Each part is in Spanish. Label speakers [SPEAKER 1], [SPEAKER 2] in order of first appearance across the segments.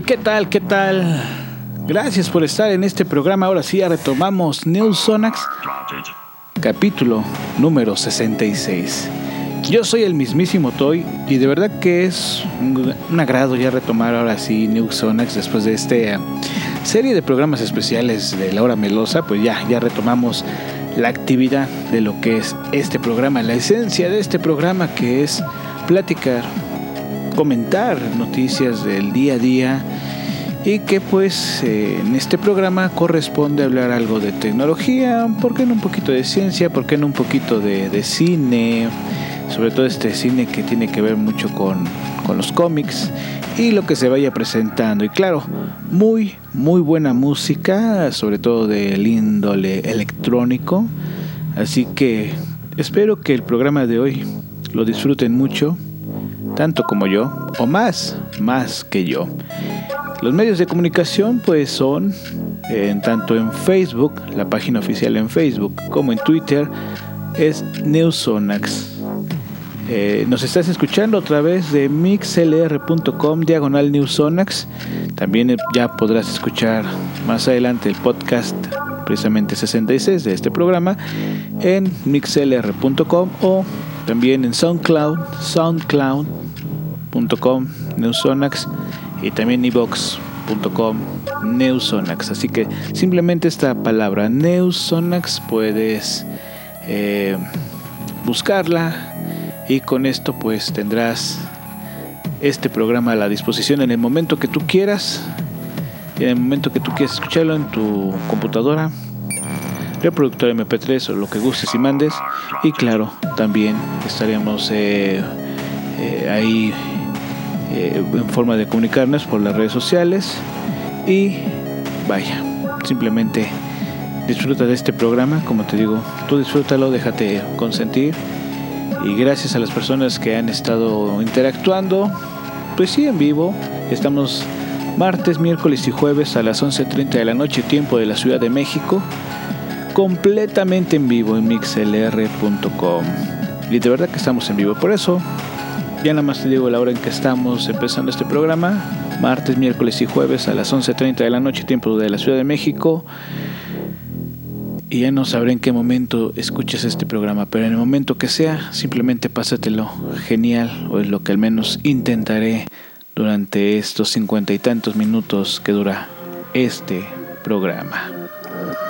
[SPEAKER 1] ¿Qué tal? ¿Qué tal? Gracias por estar en este programa. Ahora sí, ya retomamos New Sonax, capítulo número 66. Yo soy el mismísimo Toy y de verdad que es un, agrado ya retomar ahora sí New Sonax después de esta serie de programas especiales de la hora melosa. Pues ya, ya retomamos la actividad de lo que es este programa, la esencia de este programa que es platicar comentar noticias del día a día y que pues eh, en este programa corresponde hablar algo de tecnología, ¿por qué no un poquito de ciencia? ¿Por qué no un poquito de, cine? Sobre todo este cine que tiene que ver mucho con, con los cómics y lo que se vaya presentando. Y claro, muy, muy buena música, sobre todo del índole electrónico. Así que espero que el programa de hoy lo disfruten mucho tanto como yo, o más, más que yo. Los medios de comunicación pues son en tanto en Facebook, la página oficial en Facebook, como en Twitter, es Newsonax. Eh, nos estás escuchando a través de mixlr.com diagonal Newsonax. También ya podrás escuchar más adelante el podcast precisamente 66 de este programa en mixlr.com o también en SoundCloud, soundcloud.com, Newsonax y también evox.com, Newsonax. Así que simplemente esta palabra Newsonax puedes eh, buscarla y con esto pues tendrás este programa a la disposición en el momento que tú quieras, en el momento que tú quieras escucharlo en tu computadora reproductor MP3 o lo que gustes y mandes. Y claro, también estaríamos eh, eh, ahí eh, en forma de comunicarnos por las redes sociales. Y vaya, simplemente disfruta de este programa. Como te digo, tú disfrútalo, déjate consentir. Y gracias a las personas que han estado interactuando, pues sí, en vivo. Estamos martes, miércoles y jueves a las 11.30 de la noche, tiempo de la Ciudad de México completamente en vivo en mixlr.com. Y de verdad que estamos en vivo. Por eso, ya nada más te digo la hora en que estamos empezando este programa. Martes, miércoles y jueves a las 11.30 de la noche, tiempo de la Ciudad de México. Y ya no sabré en qué momento escuches este programa, pero en el momento que sea, simplemente pásatelo genial, o es lo que al menos intentaré durante estos cincuenta y tantos minutos que dura este programa.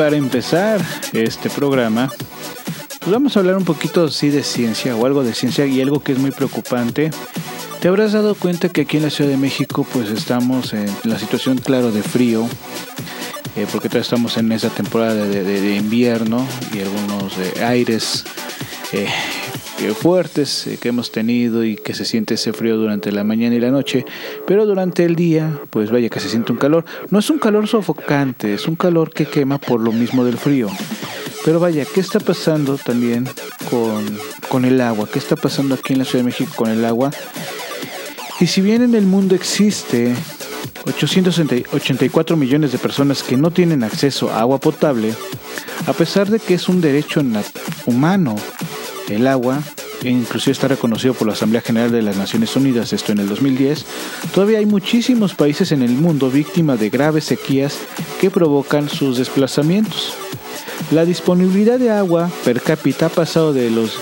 [SPEAKER 1] para empezar este programa, pues vamos a hablar un poquito así de ciencia o algo de ciencia y algo que es muy preocupante. Te habrás dado cuenta que aquí en la Ciudad de México pues estamos en la situación claro de frío, eh, porque todavía estamos en esa temporada de, invierno y algunos eh, aires eh, fuertes que hemos tenido y que se siente ese frío durante la mañana y la noche, pero durante el día, pues vaya que se siente un calor. No es un calor sofocante, es un calor que quema por lo mismo del frío. Pero vaya, ¿qué está pasando también con, con el agua? ¿Qué está pasando aquí en la Ciudad de México con el agua? Y si bien en el mundo existe 884 millones de personas que no tienen acceso a agua potable, a pesar de que es un derecho humano, el agua, e inclusive está reconocido por la Asamblea General de las Naciones Unidas, esto en el 2010, todavía hay muchísimos países en el mundo víctimas de graves sequías que provocan sus desplazamientos. La disponibilidad de agua per cápita ha pasado de los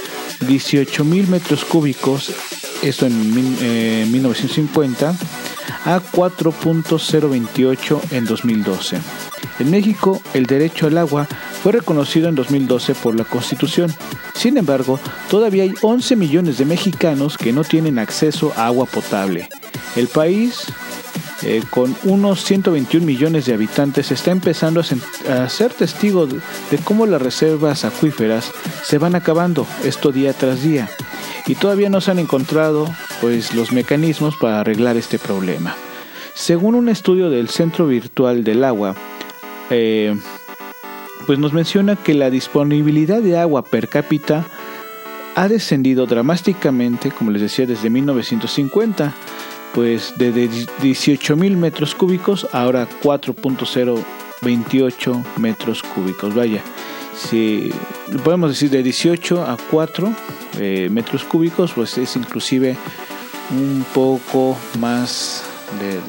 [SPEAKER 1] 18 mil metros cúbicos, esto en 1950, a 4.028 en 2012. En México, el derecho al agua fue reconocido en 2012 por la Constitución. Sin embargo, todavía hay 11 millones de mexicanos que no tienen acceso a agua potable. El país, eh, con unos 121 millones de habitantes, está empezando a, ser testigo de, cómo las reservas acuíferas se van acabando, esto día tras día, y todavía no se han encontrado pues, los mecanismos para arreglar este problema. Según un estudio del Centro Virtual del Agua, eh, pues nos menciona que la disponibilidad de agua per cápita ha descendido dramáticamente, como les decía, desde 1950, pues de 18 mil metros cúbicos ahora 4.028 metros cúbicos. Vaya, si podemos decir de 18 a 4 eh, metros cúbicos, pues es inclusive un poco más de,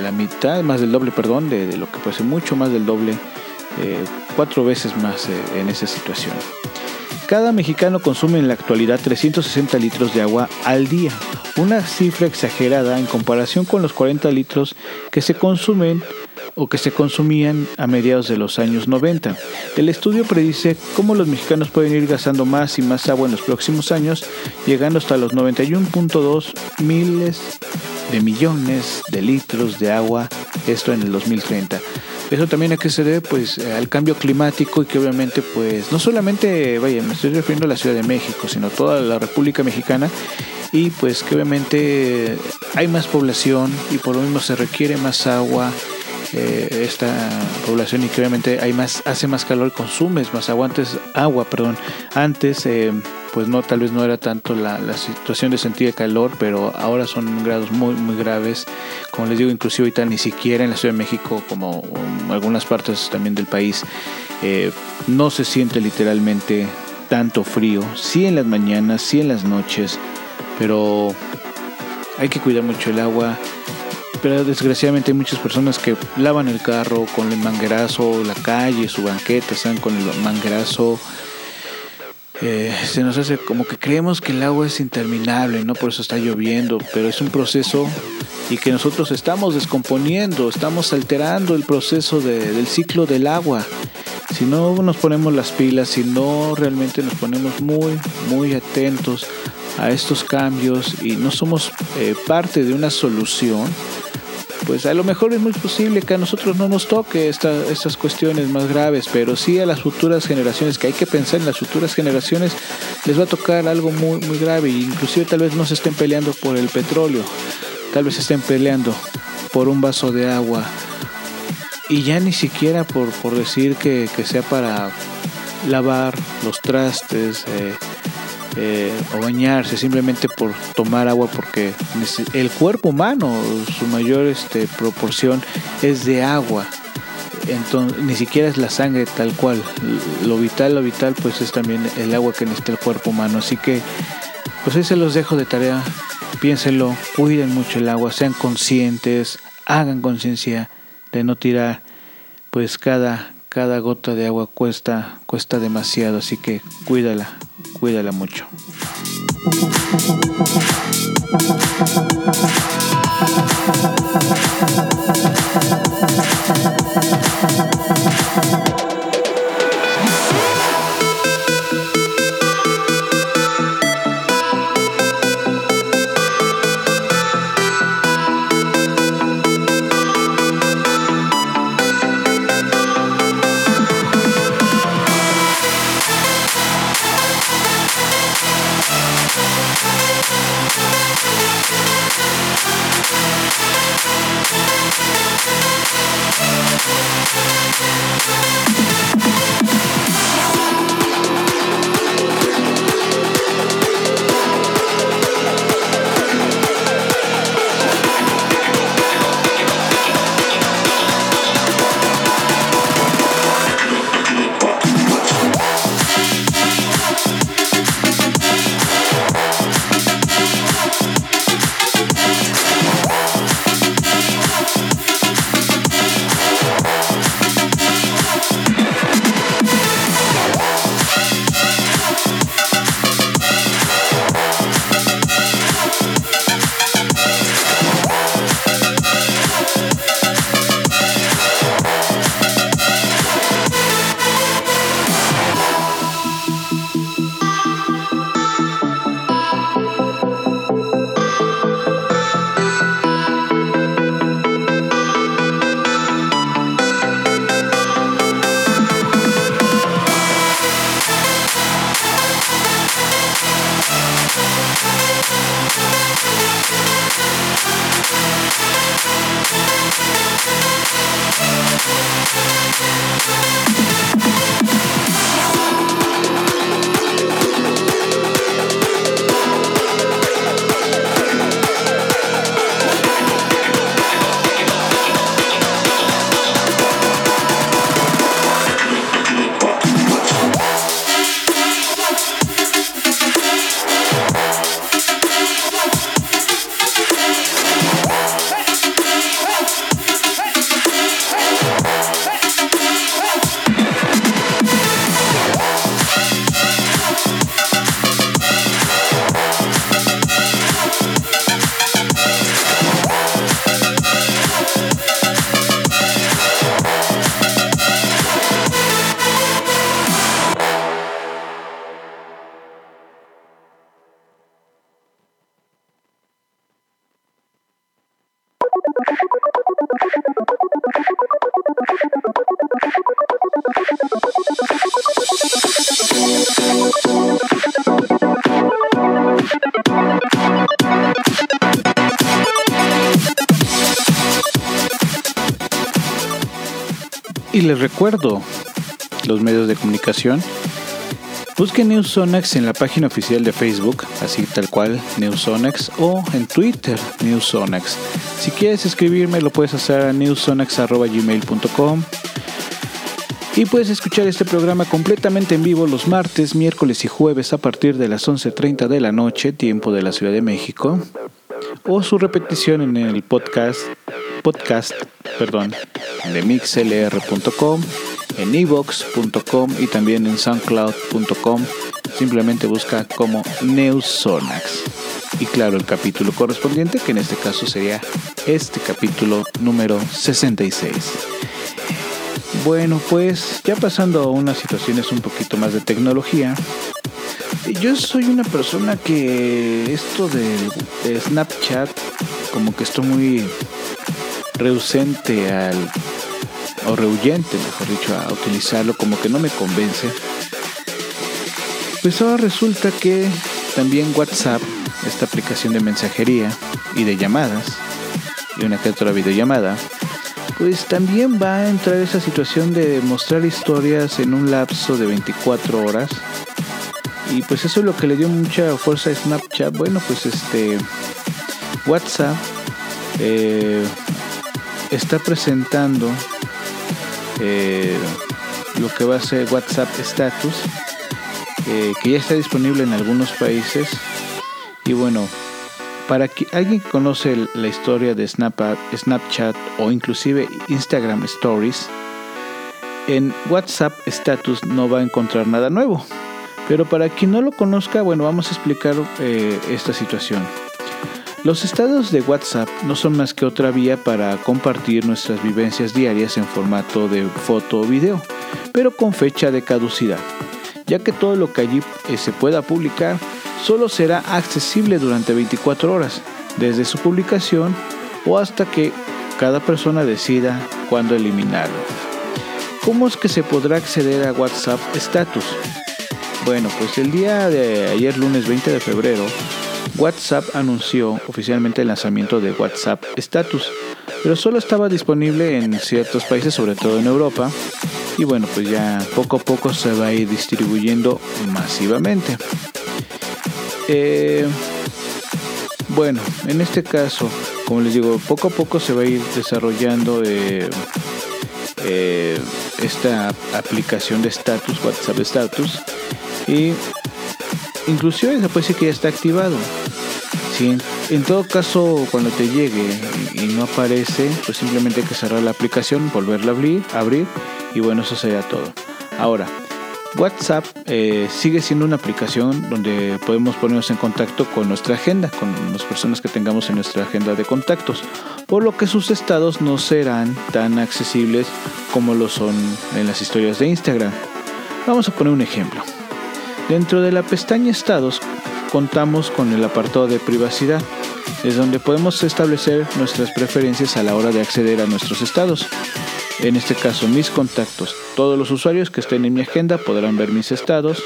[SPEAKER 1] la mitad, más del doble, perdón, de, lo que puede ser mucho más del doble, eh, cuatro veces más eh, en esa situación. Cada mexicano consume en la actualidad 360 litros de agua al día, una cifra exagerada en comparación con los 40 litros que se consumen o que se consumían a mediados de los años 90. El estudio predice cómo los mexicanos pueden ir gastando más y más agua en los próximos años, llegando hasta los 91.2 miles de millones de litros de agua, esto en el 2030. Eso también a qué se debe pues al cambio climático y que obviamente pues no solamente, vaya, me estoy refiriendo a la Ciudad de México, sino toda la República Mexicana y pues que obviamente hay más población y por lo mismo se requiere más agua eh, esta población y que obviamente hay más hace más calor consumes más agua antes agua perdón antes eh, pues no, tal vez no era tanto la, situación de sentir calor, pero ahora son grados muy, muy graves. Como les digo, inclusive ahorita ni siquiera en la Ciudad de México, como en algunas partes también del país, eh, no se siente literalmente tanto frío. Sí en las mañanas, sí en las noches, pero hay que cuidar mucho el agua. Pero desgraciadamente hay muchas personas que lavan el carro con el manguerazo, la calle, su banqueta, están con el manguerazo eh, se nos hace como que creemos que el agua es interminable, ¿no? Por eso está lloviendo, pero es un proceso y que nosotros estamos descomponiendo, estamos alterando el proceso del ciclo del agua. Si no nos ponemos las pilas, si no realmente nos ponemos muy, muy atentos a estos cambios y no somos eh, parte de una solución, pues a lo mejor es muy posible que a nosotros no nos toque estas cuestiones más graves, pero sí a las futuras generaciones, que hay que pensar en las futuras generaciones, les va a tocar algo muy, muy grave, inclusive tal vez no se estén peleando por el petróleo, tal vez estén peleando por un vaso de agua, y ya ni siquiera por, por decir que, sea para lavar los trastes, eh, eh, o bañarse simplemente por tomar agua porque el cuerpo humano su mayor este, proporción es de agua. Entonces ni siquiera es la sangre tal cual. Lo vital lo vital pues es también el agua que necesita el cuerpo humano. Así que pues ahí se los dejo de tarea. Piénsenlo cuiden mucho el agua sean conscientes hagan conciencia de no tirar pues cada cada gota de agua cuesta cuesta demasiado. Así que cuídala Cuídala mucho. Les recuerdo los medios de comunicación. Busquen Newsonex en la página oficial de Facebook, así tal cual, Newsonex, o en Twitter, Newsonex. Si quieres escribirme, lo puedes hacer a newsonex.gmail.com. Y puedes escuchar este programa completamente en vivo los martes, miércoles y jueves a partir de las 11.30 de la noche, tiempo de la Ciudad de México, o su repetición en el podcast, podcast perdón, de mixlr.com, en evox.com y también en soundcloud.com. Simplemente busca como Neusonax. Y claro, el capítulo correspondiente, que en este caso sería este capítulo número 66. Bueno, pues ya pasando a unas situaciones un poquito más de tecnología. Yo soy una persona que esto de, Snapchat, como que estoy muy reducente al, o rehuyente, mejor dicho, a utilizarlo, como que no me convence. Pues ahora resulta que también WhatsApp, esta aplicación de mensajería y de llamadas, y una que otra videollamada, pues también va a entrar esa situación de mostrar historias en un lapso de 24 horas. Y pues eso es lo que le dio mucha fuerza a Snapchat. Bueno, pues este WhatsApp eh, está presentando eh, lo que va a ser WhatsApp Status, eh, que ya está disponible en algunos países. Y bueno, para que alguien conoce la historia de Snapchat o inclusive Instagram Stories, en WhatsApp Status no va a encontrar nada nuevo. Pero para quien no lo conozca, bueno, vamos a explicar eh, esta situación. Los estados de WhatsApp no son más que otra vía para compartir nuestras vivencias diarias en formato de foto o video, pero con fecha de caducidad, ya que todo lo que allí eh, se pueda publicar solo será accesible durante 24 horas, desde su publicación o hasta que cada persona decida cuándo eliminarlo. ¿Cómo es que se podrá acceder a WhatsApp Status? Bueno, pues el día de ayer lunes 20 de febrero, WhatsApp anunció oficialmente el lanzamiento de WhatsApp Status, pero solo estaba disponible en ciertos países, sobre todo en Europa, y bueno, pues ya poco a poco se va a ir distribuyendo masivamente. Eh, bueno, en este caso, como les digo, poco a poco se va a ir desarrollando eh, eh, esta aplicación de status, WhatsApp Status, y inclusive se puede decir que ya está activado. Si en, todo caso, cuando te llegue y, no aparece, pues simplemente hay que cerrar la aplicación, volverla a abrir, abrir y bueno, eso sería todo. Ahora, WhatsApp eh, sigue siendo una aplicación donde podemos ponernos en contacto con nuestra agenda, con las personas que tengamos en nuestra agenda de contactos, por lo que sus estados no serán tan accesibles como lo son en las historias de Instagram. Vamos a poner un ejemplo. Dentro de la pestaña estados contamos con el apartado de privacidad, es donde podemos establecer nuestras preferencias a la hora de acceder a nuestros estados en este caso mis contactos. Todos los usuarios que estén en mi agenda podrán ver mis estados.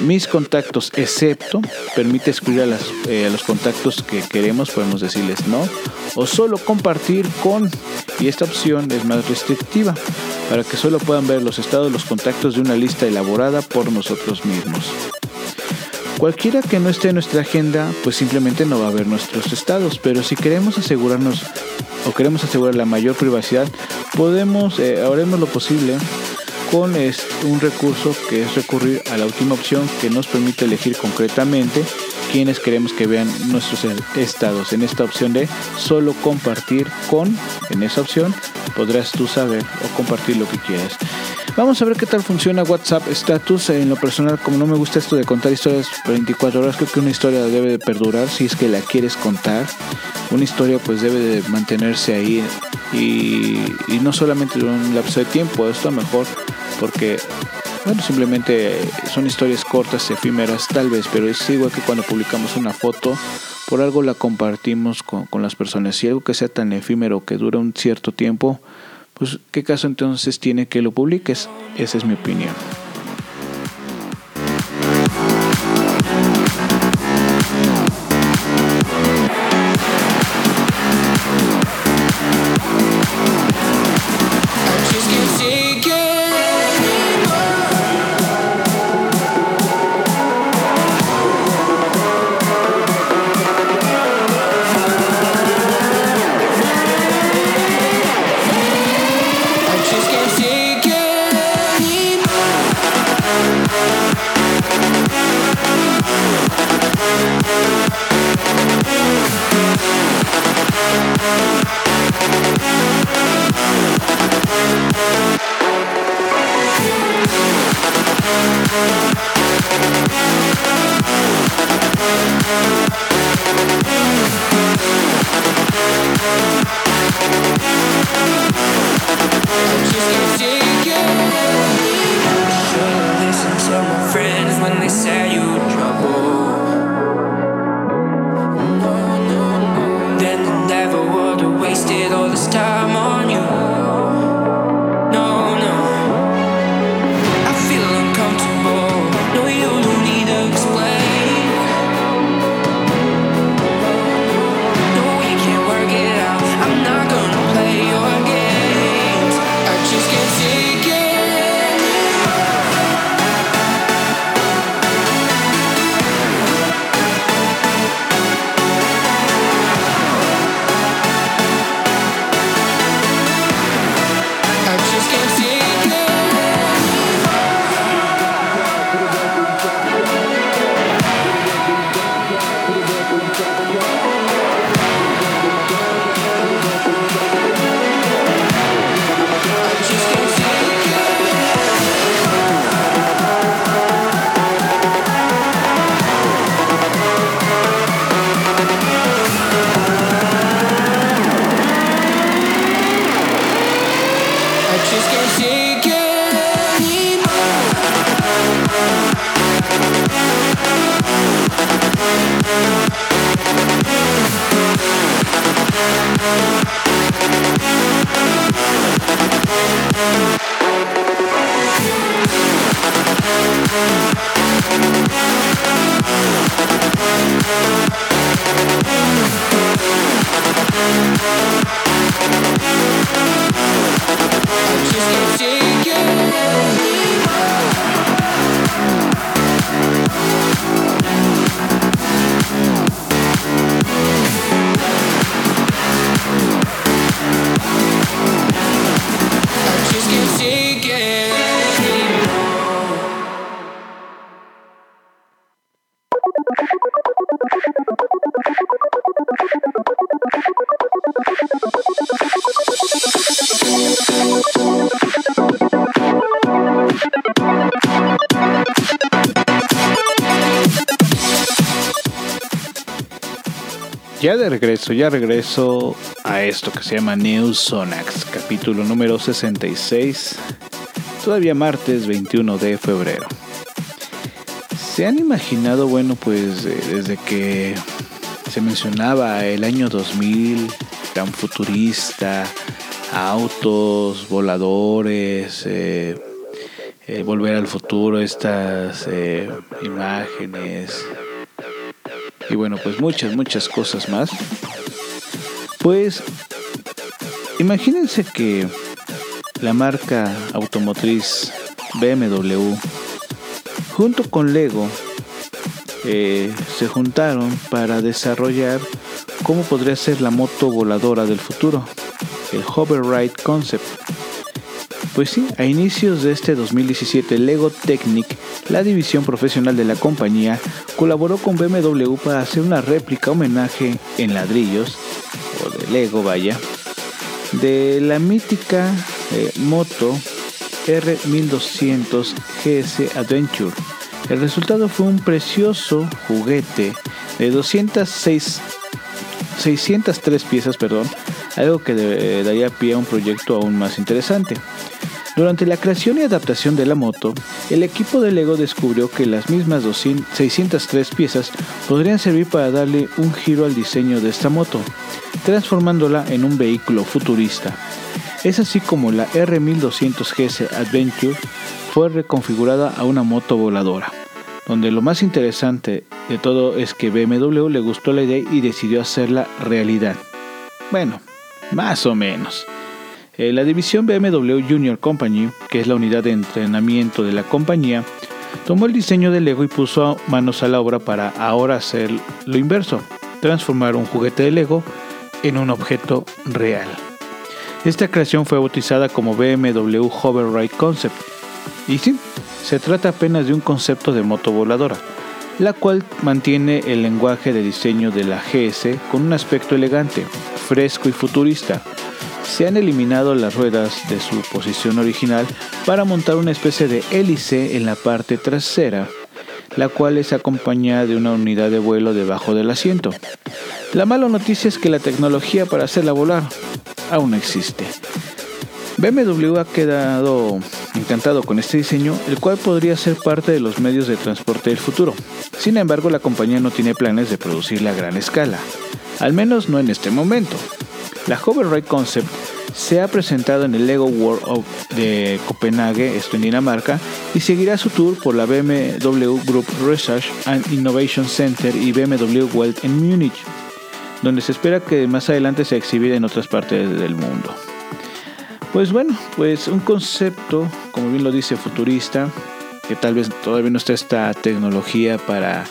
[SPEAKER 1] Mis contactos, excepto, permite excluir a, eh, a los contactos que queremos, podemos decirles no, o solo compartir con, y esta opción es más restrictiva, para que solo puedan ver los estados, los contactos de una lista elaborada por nosotros mismos. Cualquiera que no esté en nuestra agenda, pues simplemente no va a ver nuestros estados, pero si queremos asegurarnos o queremos asegurar la mayor privacidad, podemos, eh, haremos lo posible con un recurso que es recurrir a la última opción que nos permite elegir concretamente quienes queremos que vean nuestros estados. En esta opción de solo compartir con, en esa opción podrás tú saber o compartir lo que quieras. Vamos a ver qué tal funciona WhatsApp Status. En lo personal, como no me gusta esto de contar historias 24 horas, creo que una historia debe de perdurar si es que la quieres contar. Una historia pues debe de mantenerse ahí y, no solamente durante un lapso de tiempo, esto mejor porque bueno, simplemente son historias cortas, efímeras tal vez, pero es igual que cuando publicamos una foto, por algo la compartimos con, con las personas. Si algo que sea tan efímero que dura un cierto tiempo, pues ¿qué caso entonces tiene que lo publiques? Esa es mi opinión. Ya de regreso, ya regreso a esto que se llama New Sonax, capítulo número 66, todavía martes 21 de febrero. ¿Se han imaginado, bueno, pues eh, desde que se mencionaba el año 2000, tan futurista, autos, voladores, eh, eh, volver al futuro, estas imágenes, y bueno, pues muchas, muchas cosas más. Pues imagínense que la marca automotriz BMW junto con Lego eh, se juntaron para desarrollar cómo podría ser la moto voladora del futuro, el Hover Ride Concept. Pues sí, a inicios de este 2017 Lego Technic, la división profesional de la compañía, colaboró con BMW para hacer una réplica homenaje en ladrillos, o de Lego vaya, de la mítica eh, moto R1200 GS Adventure. El resultado fue un precioso juguete de 206, 603 piezas, perdón, algo que eh, daría pie a un proyecto aún más interesante. Durante la creación y adaptación de la moto, el equipo de Lego descubrió que las mismas 603 piezas podrían servir para darle un giro al diseño de esta moto, transformándola en un vehículo futurista. Es así como la R1200 GS Adventure fue reconfigurada a una moto voladora, donde lo más interesante de todo es que BMW le gustó la idea y decidió hacerla realidad. Bueno, más o menos. Eh, la división BMW Junior Company, que es la unidad de entrenamiento de la compañía, tomó el diseño de Lego y puso manos a la obra para ahora hacer lo inverso, transformar un juguete de Lego en un objeto real. Esta creación fue bautizada como BMW Hover Ride Concept. Y sí, se trata apenas de un concepto de moto voladora, la cual mantiene el lenguaje de diseño de la GS con un aspecto elegante, fresco y futurista, se han eliminado las ruedas de su posición original para montar una especie de hélice en la parte trasera, la cual es acompañada de una unidad de vuelo debajo del asiento. La mala noticia es que la tecnología para hacerla volar aún no existe. BMW ha quedado encantado con este diseño, el cual podría ser parte de los medios de transporte del futuro. Sin embargo, la compañía no tiene planes de producirla a gran escala, al menos no en este momento. La Hover Ride Concept se ha presentado en el Lego World of de Copenhague, esto en Dinamarca, y seguirá su tour por la BMW Group Research and Innovation Center y BMW World en Múnich, donde se espera que más adelante se exhibida en otras partes del mundo. Pues bueno, pues un concepto, como bien lo dice, futurista, que tal vez todavía no está esta tecnología para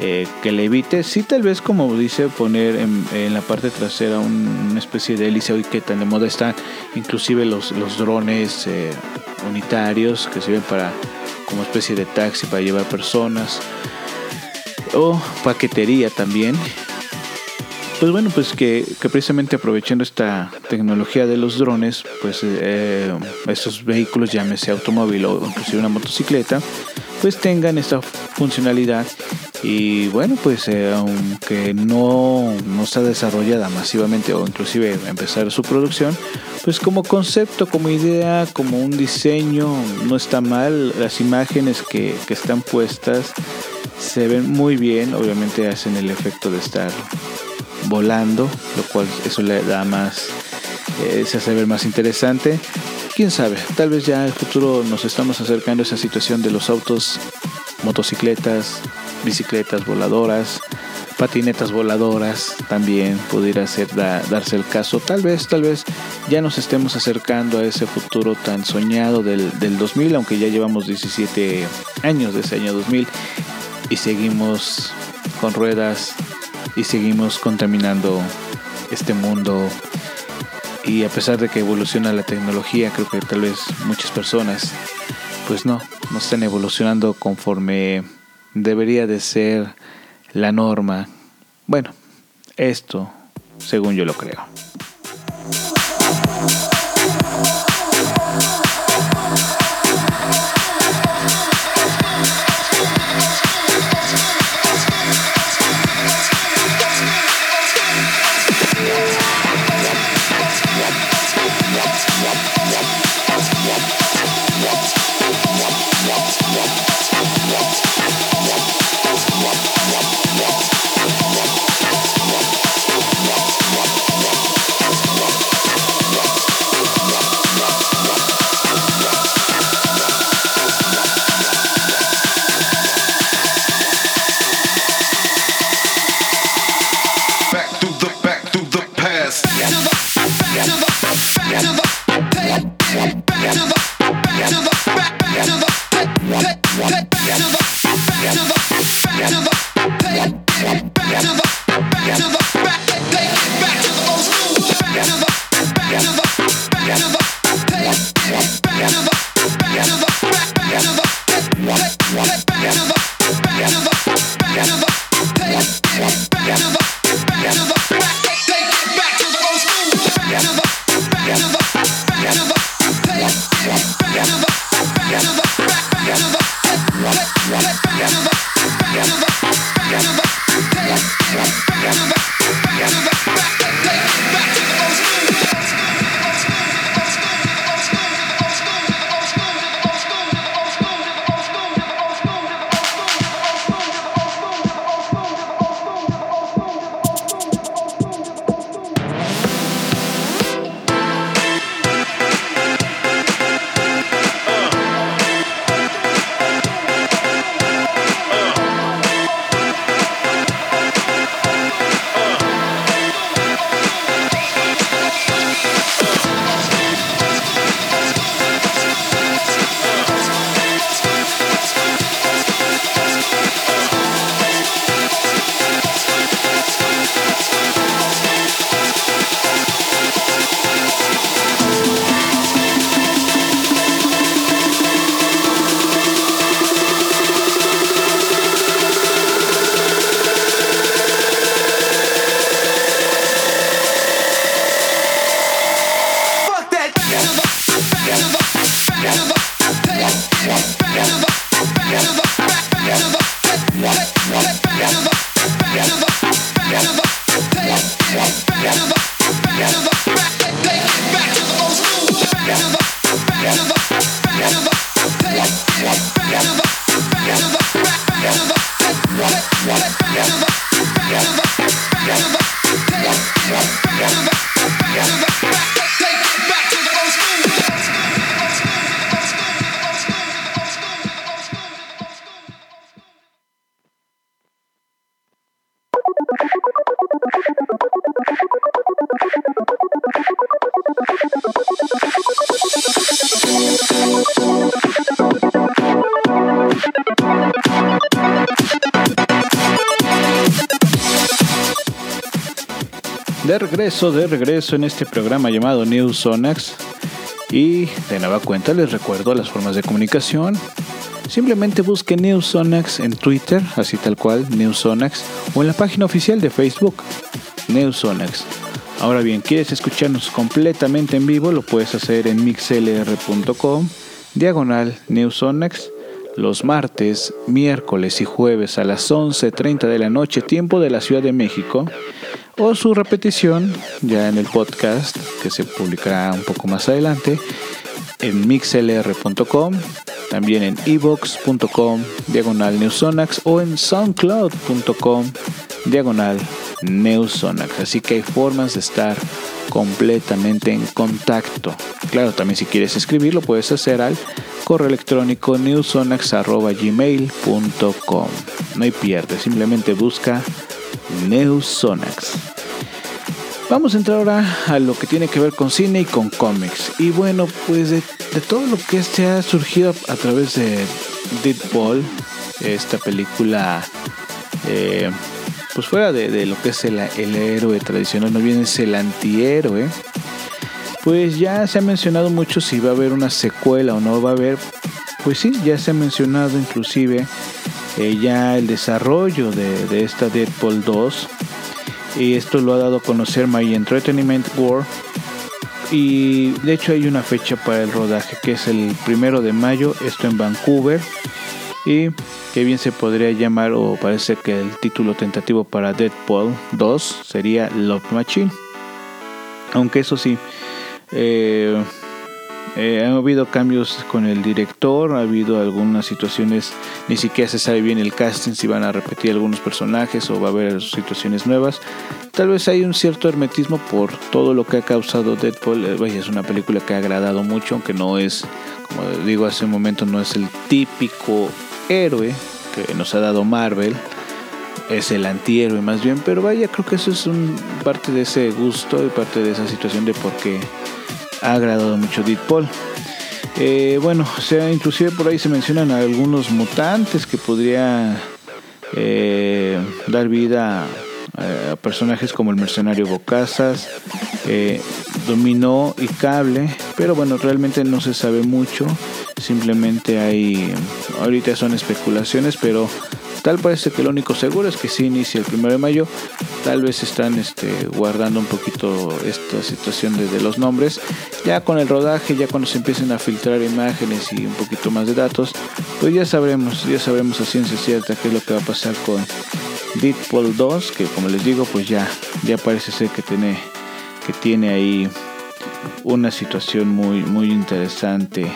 [SPEAKER 1] eh, que le evite, sí tal vez como dice poner en, la parte trasera una especie de hélice hoy que tan de moda están inclusive los, los drones eh, unitarios que sirven para como especie de taxi para llevar personas o paquetería también. Pues bueno, pues que, precisamente aprovechando esta tecnología de los drones, pues eh, estos vehículos, llámese automóvil o inclusive una motocicleta, pues tengan esta funcionalidad y bueno, pues eh, aunque no, no está desarrollada masivamente o inclusive empezar su producción, pues como concepto, como idea, como un diseño, no está mal. Las imágenes que, que están puestas se ven muy bien, obviamente hacen el efecto de estar volando, lo cual eso le da más, eh, se hace ver más interesante. Quién sabe, tal vez ya en el futuro nos estamos acercando a esa situación de los autos, motocicletas, bicicletas voladoras, patinetas voladoras también pudiera ser darse el caso. Tal vez, tal vez ya nos estemos acercando a ese futuro tan soñado del, del 2000, aunque ya llevamos 17 años de ese año 2000 y seguimos con ruedas y seguimos contaminando este mundo. Y a pesar de que evoluciona la tecnología, creo que tal vez muchas personas, pues no, no están evolucionando conforme debería de ser la norma. Bueno, esto según yo lo creo. Regreso, de regreso en este programa llamado News Sonax. Y de nueva cuenta les recuerdo las formas de comunicación. Simplemente busque News Sonax en Twitter, así tal cual, News Sonax, o en la página oficial de Facebook, News Sonax. Ahora bien, ¿quieres escucharnos completamente en vivo? Lo puedes hacer en mixlr.com, diagonal Newsonax, los martes, miércoles y jueves a las 11.30 de la noche, tiempo de la Ciudad de México, o su repetición ya en el podcast que se publicará un poco más adelante en mixlr.com, también en evox.com, diagonal Newsonax o en soundcloud.com, diagonal Neusonax. Así que hay formas de estar completamente en contacto. Claro, también si quieres escribirlo puedes hacer al correo electrónico newsonax.gmail.com. No hay pierde, simplemente busca Neusonax. Vamos a entrar ahora a lo que tiene que ver con cine y con cómics. Y bueno, pues de, todo lo que este ha surgido a, través de Deadpool, esta película eh, pues fuera de, lo que es el, héroe tradicional, no viene es el antihéroe, pues ya se ha mencionado mucho si va a haber una secuela o no va a haber. Pues sí, ya se ha mencionado inclusive eh, ya el desarrollo de, esta Deadpool 2. Y esto lo ha dado a conocer My Entertainment World. Y de hecho hay una fecha para el rodaje que es el primero de mayo, esto en Vancouver. Y que bien se podría llamar, o parece que el título tentativo para Deadpool 2 sería Love Machine. Aunque eso sí, eh, eh, ha habido cambios con el director, ha habido algunas situaciones, ni siquiera se sabe bien el casting si van a repetir algunos personajes o va a haber situaciones nuevas. Tal vez hay un cierto hermetismo por todo lo que ha causado Deadpool. Eh, es una película que ha agradado mucho, aunque no es, como digo hace un momento, no es el típico héroe que nos ha dado Marvel. Es el antihéroe más bien, pero vaya, creo que eso es un, parte de ese gusto y parte de esa situación de por qué ha agradado mucho Deadpool. Eh, bueno, o sea, inclusive por ahí se mencionan algunos mutantes que podría eh, dar vida a, personajes como el mercenario Bocazas, eh, Dominó y Cable, pero bueno, realmente no se sabe mucho. Simplemente hay, ahorita son especulaciones, pero tal parece que lo único seguro es que sí inicia el primero de mayo. Tal vez están este, guardando un poquito esta situación de, los nombres. Ya con el rodaje, ya cuando se empiecen a filtrar imágenes y un poquito más de datos, pues ya sabremos, ya sabremos a ciencia cierta qué es lo que va a pasar con Deadpool 2, que como les digo, pues ya, ya parece ser que tiene, que tiene ahí una situación muy, muy interesante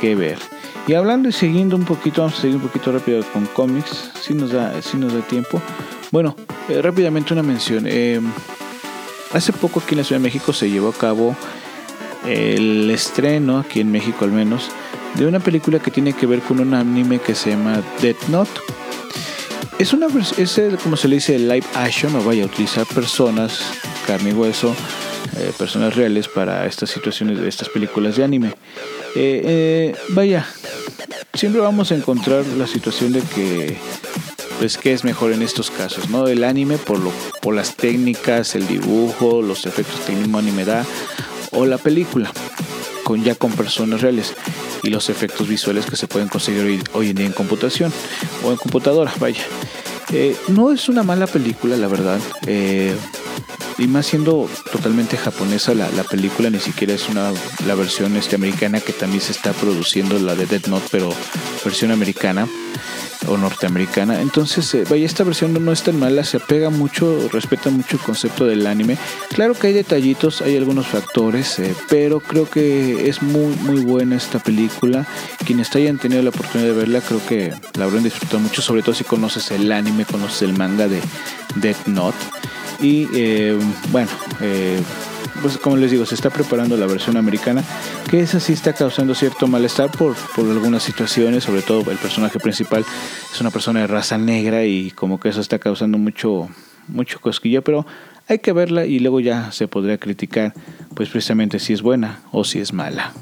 [SPEAKER 1] que ver. Y hablando y siguiendo un poquito, vamos a seguir un poquito rápido con cómics, si nos da, si nos da tiempo. Bueno, eh, rápidamente una mención. Eh, hace poco aquí en la Ciudad de México se llevó a cabo el estreno, aquí en México al menos, de una película que tiene que ver con un anime que se llama Death Note. Es una es como se le dice live action, o vaya utilizar personas, carne y hueso, eh, personas reales para estas situaciones de estas películas de anime. Vaya, siempre vamos a encontrar la situación de que, pues, ¿qué es mejor en estos casos? ¿no? El anime por, lo, por las técnicas, el dibujo, los efectos que el mismo anime da, o la película, con, ya con personas reales y los efectos visuales que se pueden conseguir hoy, en día en computación o en computadora, vaya. Eh, no es una mala película, la verdad y más siendo totalmente japonesa la, película ni siquiera es una la versión este americana que también se está produciendo la de Dead Note pero versión americana o norteamericana. Entonces eh, vaya esta versión no, es tan mala se apega mucho respeta mucho el concepto del anime. Claro que hay detallitos hay algunos factores eh, pero creo que es muy muy buena esta película. Quienes hayan tenido la oportunidad de verla creo que la habrán disfrutado mucho sobre todo si conoces el anime conoces el manga de Dead Note y eh, bueno, eh, pues como les digo, se está preparando la versión americana, que esa sí está causando cierto malestar por, por algunas situaciones, sobre todo el personaje principal es una persona de raza negra y como que eso está causando mucho, mucho cosquillo, pero hay que verla y luego ya se podría criticar, pues precisamente si es buena o si es mala.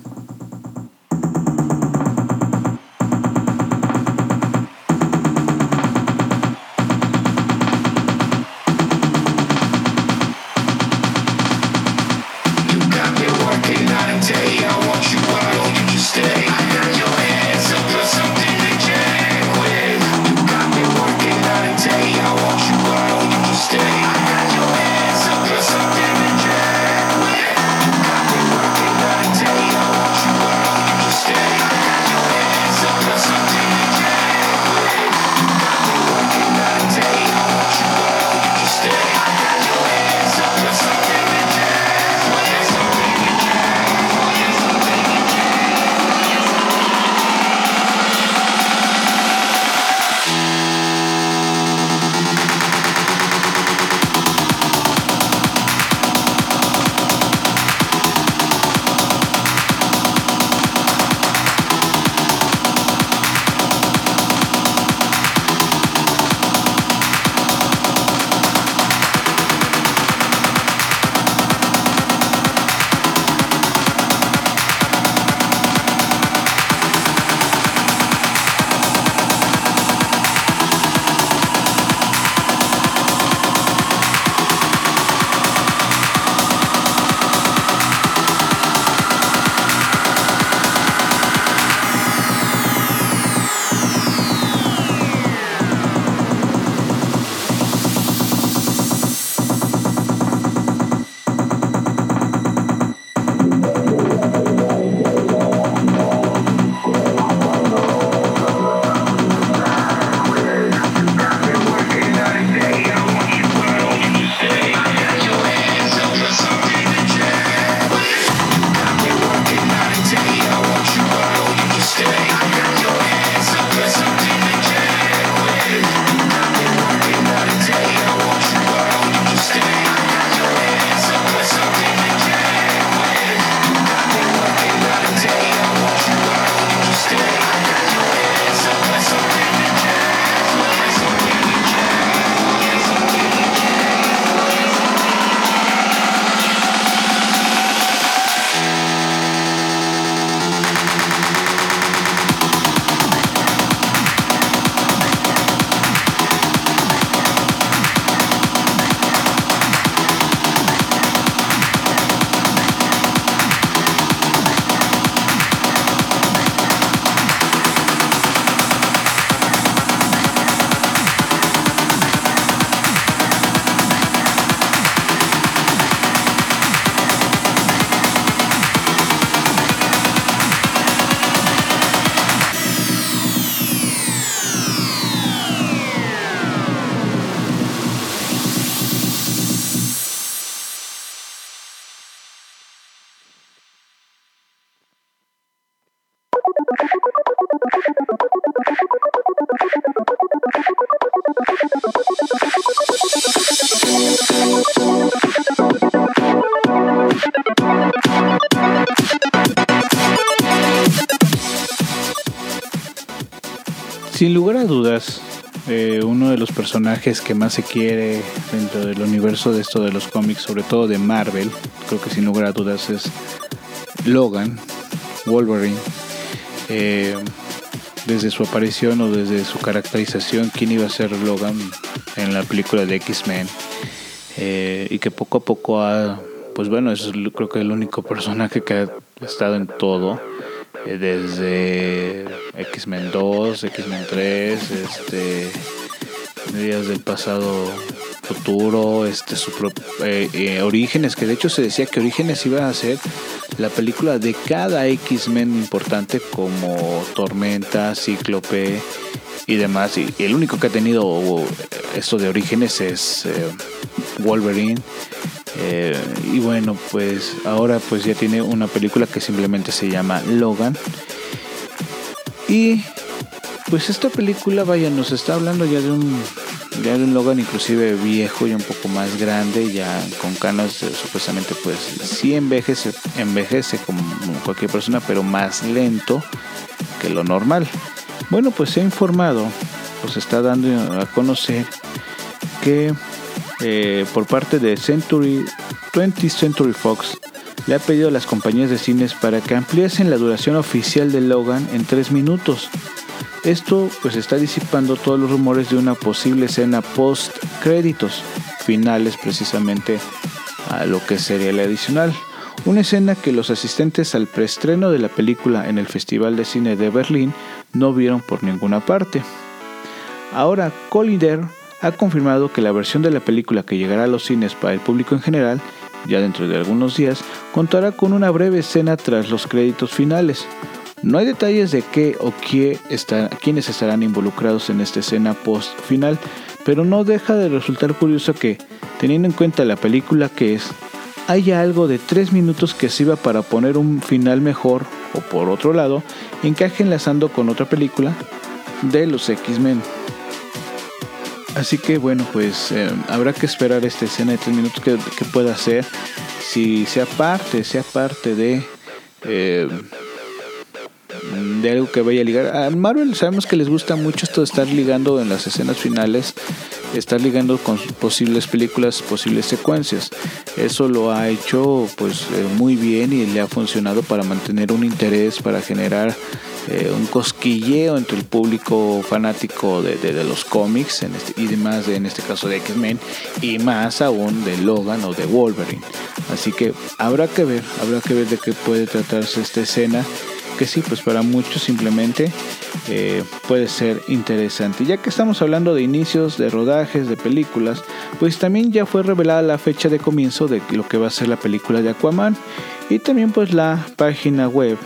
[SPEAKER 1] Sin lugar a dudas, eh, uno de los personajes que más se quiere dentro del universo de esto de los cómics, sobre todo de Marvel, creo que sin lugar a dudas es Logan, Wolverine. Eh, desde su aparición o desde su caracterización, quién iba a ser Logan en la película de X-Men. Eh, y que poco a poco ha, pues bueno, es creo que el único personaje que ha estado en todo desde X-Men 2, X-Men 3, este, Días del pasado futuro, este, su eh, eh, Orígenes, que de hecho se decía que Orígenes iba a ser la película de cada X-Men importante como Tormenta, Cíclope y demás. Y, el único que ha tenido esto de Orígenes es Wolverine. Eh, y bueno, pues ahora pues ya tiene una película que simplemente se llama Logan. Y pues esta película, vaya, nos está hablando ya de un ya un Logan inclusive viejo y un poco más grande, ya con canas eh, supuestamente pues sí envejece, envejece como cualquier persona, pero más lento que lo normal. Bueno, pues se ha informado, pues está dando a conocer que eh, por parte de Century 20th Century Fox le ha pedido a las compañías de cines para que ampliasen la duración oficial de Logan en 3 minutos. Esto pues está disipando todos los rumores de una posible escena post créditos finales precisamente a lo que sería el adicional. Una escena que los asistentes al preestreno de la película en el Festival de Cine de Berlín no vieron por ninguna parte. Ahora, Collider ha confirmado que la versión de la película que llegará a los cines para el público en general ya dentro de algunos días, contará con una breve escena tras los créditos finales. No hay detalles de qué o qué quiénes estarán involucrados en esta escena post final, pero no deja de resultar curioso que, teniendo en cuenta la película que es, haya algo de 3 minutos que sirva para poner un final mejor o por otro lado, encaje enlazando con otra película de los X-Men. Así que bueno, pues eh, habrá que esperar esta escena de tres minutos que, pueda ser. Si sea parte, sea parte de... Eh, de algo que vaya a ligar. A Marvel sabemos que les gusta mucho esto de estar ligando en las escenas finales, estar ligando con posibles películas, posibles secuencias. Eso lo ha hecho pues eh, muy bien y le ha funcionado para mantener un interés, para generar eh, un cosquilleo entre el público fanático de, los cómics este, y demás, en este caso de X-Men, y más aún de Logan o de Wolverine. Así que habrá que ver, habrá que ver de qué puede tratarse esta escena, que sí, pues para muchos simplemente eh, puede ser interesante. Ya que estamos hablando de inicios, de rodajes, de películas, pues también ya fue revelada la fecha de comienzo de lo que va a ser la película de Aquaman y también pues la página web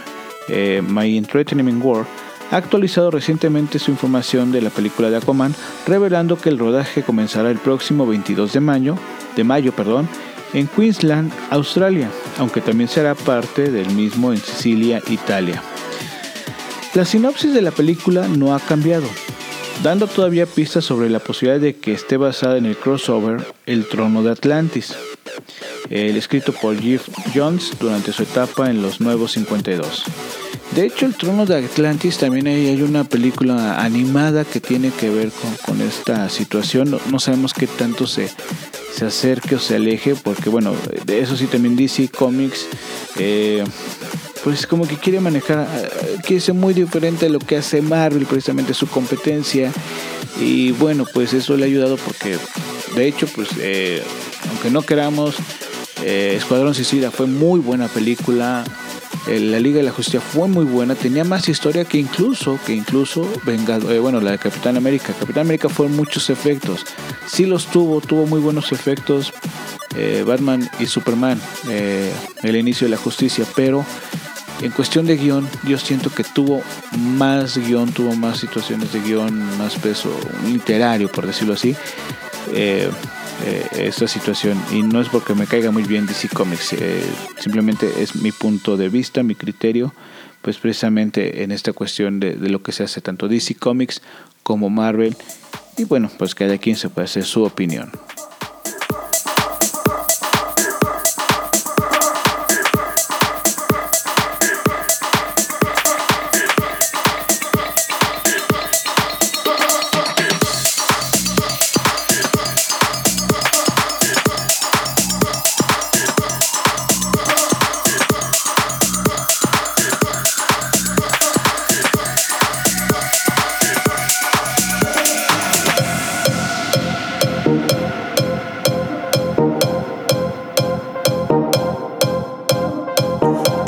[SPEAKER 1] eh, My Entertainment World, ha actualizado recientemente su información de la película de Aquaman, revelando que el rodaje comenzará el próximo 22 de mayo, de mayo perdón, en Queensland, Australia, aunque también será parte del mismo en Sicilia, Italia. La sinopsis de la película no ha cambiado, dando todavía pistas sobre la posibilidad de que esté basada en el crossover El Trono de Atlantis, el escrito por Jeff Jones durante su etapa en los Nuevos 52. De hecho, El Trono de Atlantis también hay, una película animada que tiene que ver con, esta situación. No, sabemos qué tanto se, se acerque o se aleje, porque bueno, de eso sí también DC Comics, eh, pues como que quiere manejar, eh, quiere ser muy diferente a lo que hace Marvel, precisamente su competencia. Y bueno, pues eso le ha ayudado porque, de hecho, pues eh, aunque no queramos, Escuadrón Suicida fue muy buena película la Liga de la Justicia fue muy buena, tenía más historia que incluso, que incluso Vengado, eh, bueno, la de Capitán América. Capitán América fueron muchos efectos, sí los tuvo, tuvo muy buenos efectos. Eh, Batman y Superman, eh, el inicio de la justicia, pero en cuestión de guion, yo siento que tuvo más guion, tuvo más situaciones de guion, más peso literario, por decirlo así. Eh, esta situación y no es porque me caiga muy bien DC Comics, eh, simplemente es mi punto de vista, mi criterio, pues precisamente en esta cuestión de, de, lo que se hace tanto DC Comics como Marvel y bueno, pues cada quien se puede hacer su opinión.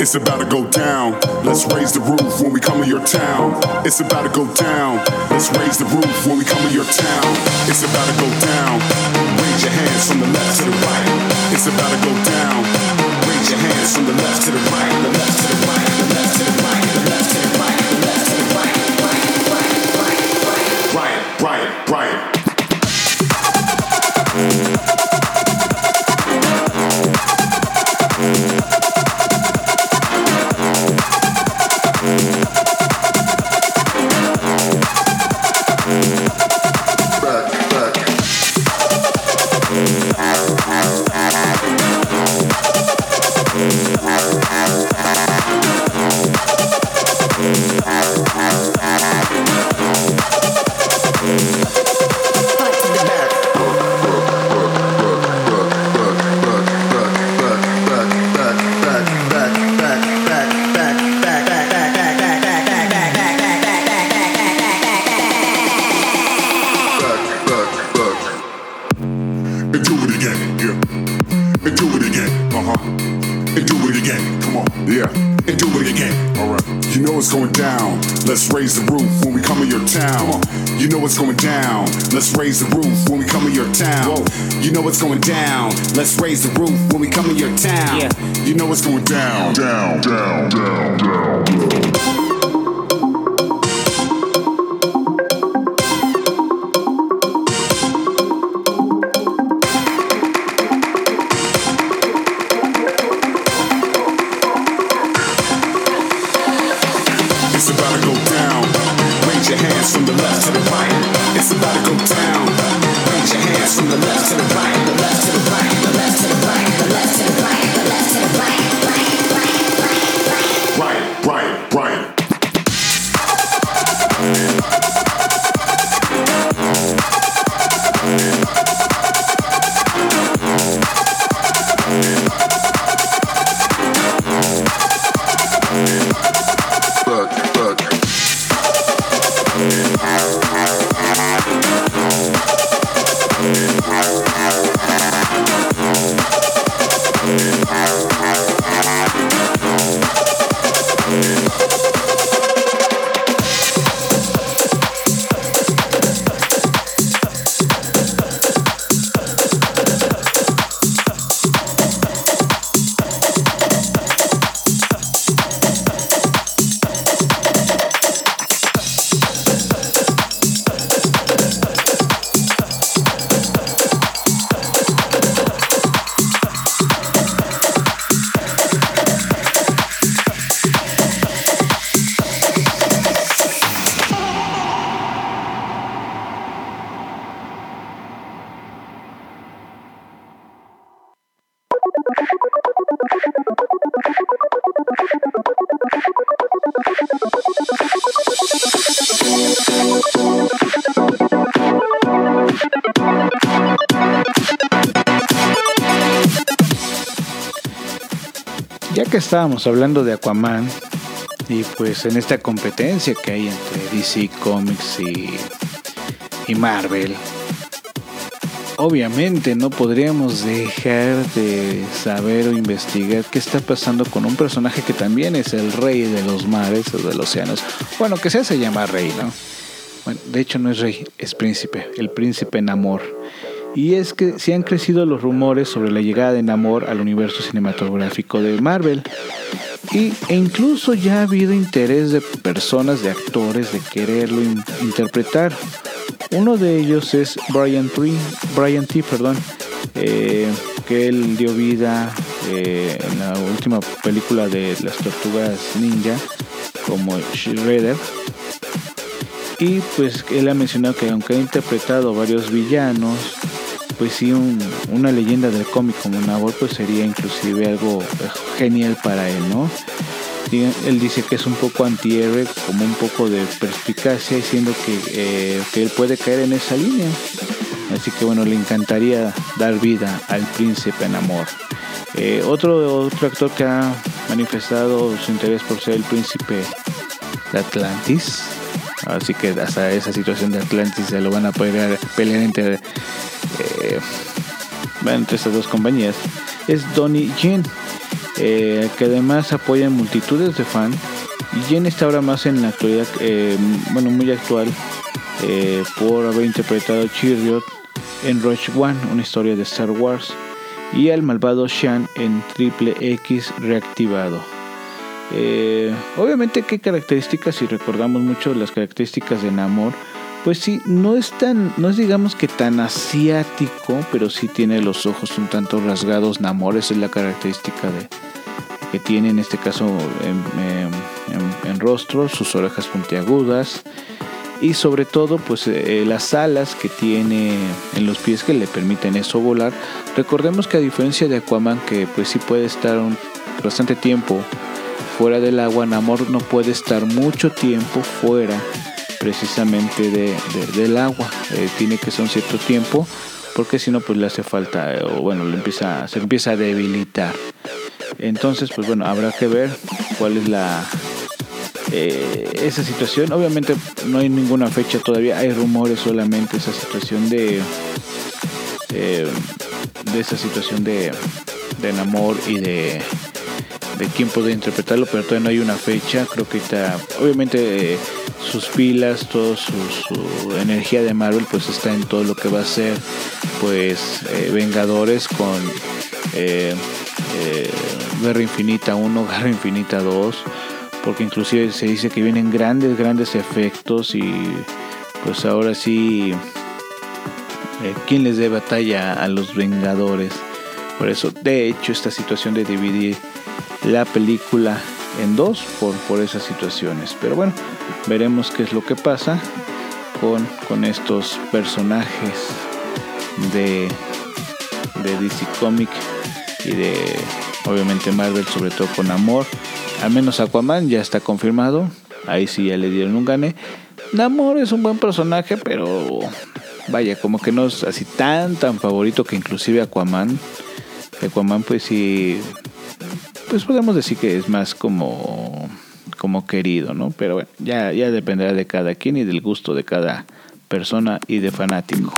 [SPEAKER 1] It's about to go down. Let's raise the roof when we come to your town. It's about to go down. Let's raise the roof when we come to your town. It's about to go down. Raise your hands from the left to the right. It's about to go down. Raise your hands from the left to the right. The left to the right.
[SPEAKER 2] What's going down. Let's raise the roof when we come in your town. Yeah. You know what's going down. Down, down, down, down. It's about to go down. Raise your hands from the left to the right. It's about to go
[SPEAKER 1] estábamos hablando de Aquaman y pues en esta competencia que hay entre DC Comics y, y Marvel, obviamente no podríamos dejar de saber o investigar qué está pasando con un personaje que también es el rey de los mares o de los océanos. Bueno, que se hace llamar rey, ¿no? Bueno, de hecho no es rey, es príncipe, el príncipe Namor. Y es que se han crecido los rumores sobre la llegada de Namor al universo cinematográfico de Marvel. Y, e incluso ya ha habido interés de personas, de actores, de quererlo in- interpretar. Uno de ellos es Brian T. Brian T. Perdón, eh, que él dio vida eh, en la última película de las tortugas ninja como Shredder. Y pues él ha mencionado que aunque ha interpretado varios villanos, pues sí, un- una leyenda del cómic como Namor pues sería inclusive algo eh, genial para él, ¿no? Él dice que es un poco antihéroe, como un poco de perspicacia, diciendo que, eh, que él puede caer en esa línea. Así que bueno, le encantaría dar vida al príncipe Namor. Eh, otro, otro actor que ha manifestado su interés por ser el príncipe de Atlantis. Así que hasta esa situación de Atlantis se lo van a pelear, pelear entre, eh, entre estas dos compañías. Es Donnie Yen, eh, que además apoya multitudes de fans. Yen está ahora más en la actualidad, eh, bueno, muy actual, eh, por haber interpretado a Chirrut en Rogue One, una historia de Star Wars, y al malvado Shan en Triple X reactivado. Eh, obviamente qué características, si recordamos mucho las características de Namor, pues sí, no es tan, no es digamos que tan asiático, pero sí tiene los ojos un tanto rasgados. Namor, esa es la característica de, que tiene en este caso en, rostro, sus orejas puntiagudas y sobre todo pues eh, las alas que tiene en los pies que le permiten eso volar. Recordemos que a diferencia de Aquaman que pues sí puede estar un, bastante tiempo fuera del agua, Namor no puede estar mucho tiempo fuera precisamente de, de- del agua. Eh, tiene que ser un cierto tiempo porque si no pues le hace falta eh, o bueno le empieza se empieza a debilitar. Entonces pues bueno habrá que ver cuál es la eh, esa situación. Obviamente no hay ninguna fecha todavía, hay rumores solamente esa situación de de esa situación de, de enamor y de, de quién puede interpretarlo, pero todavía no hay una fecha. Creo que está, obviamente, sus pilas, toda su, energía de Marvel, pues está en todo lo que va a ser, pues, eh, Vengadores con eh, eh, Guerra Infinita 1, Guerra Infinita 2, porque inclusive se dice que vienen grandes, grandes efectos y pues ahora sí, eh, ¿quién les dé batalla a los Vengadores? Por eso, de hecho, esta situación de dividir la película en dos por, por esas situaciones. Pero bueno, veremos qué es lo que pasa con, con estos personajes de, de DC Comic y de obviamente Marvel, sobre todo con Amor. Al menos Aquaman ya está confirmado. Ahí sí ya le dieron un gane. Namor es un buen personaje, pero vaya, como que no es así tan tan favorito que inclusive Aquaman. Aquaman pues sí pues podemos decir que es más como como querido, ¿no? Pero bueno, ya ya dependerá de cada quien y del gusto de cada persona y de fanático.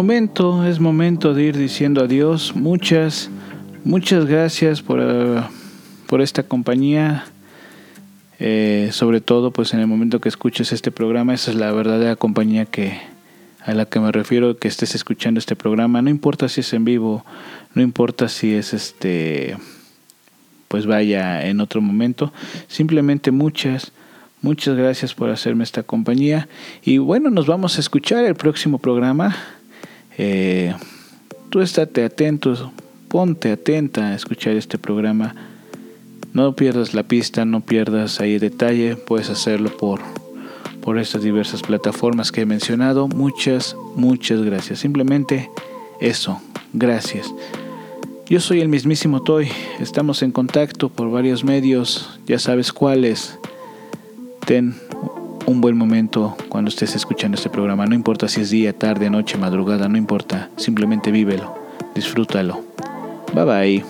[SPEAKER 1] Momento, es momento de ir diciendo adiós. Muchas, muchas gracias por, eh, por esta compañía. Eh, sobre todo, pues en el momento que escuches este programa, esa es la verdadera compañía que a la que me refiero que estés escuchando este programa. No importa si es en vivo, no importa si es este, pues vaya en otro momento. Simplemente muchas, muchas gracias por hacerme esta compañía. Y bueno, nos vamos a escuchar el próximo programa. Eh, tú estate atento, ponte atenta a escuchar este programa. No pierdas la pista, no pierdas ahí detalle, puedes hacerlo por, por estas diversas plataformas que he mencionado. Muchas, muchas gracias. Simplemente eso, gracias. Yo soy el mismísimo Toy, estamos en contacto por varios medios, ya sabes cuáles. Ten un buen momento cuando estés escuchando este programa. No importa si es día, tarde, noche, madrugada, no importa. Simplemente vívelo, disfrútalo. Bye bye.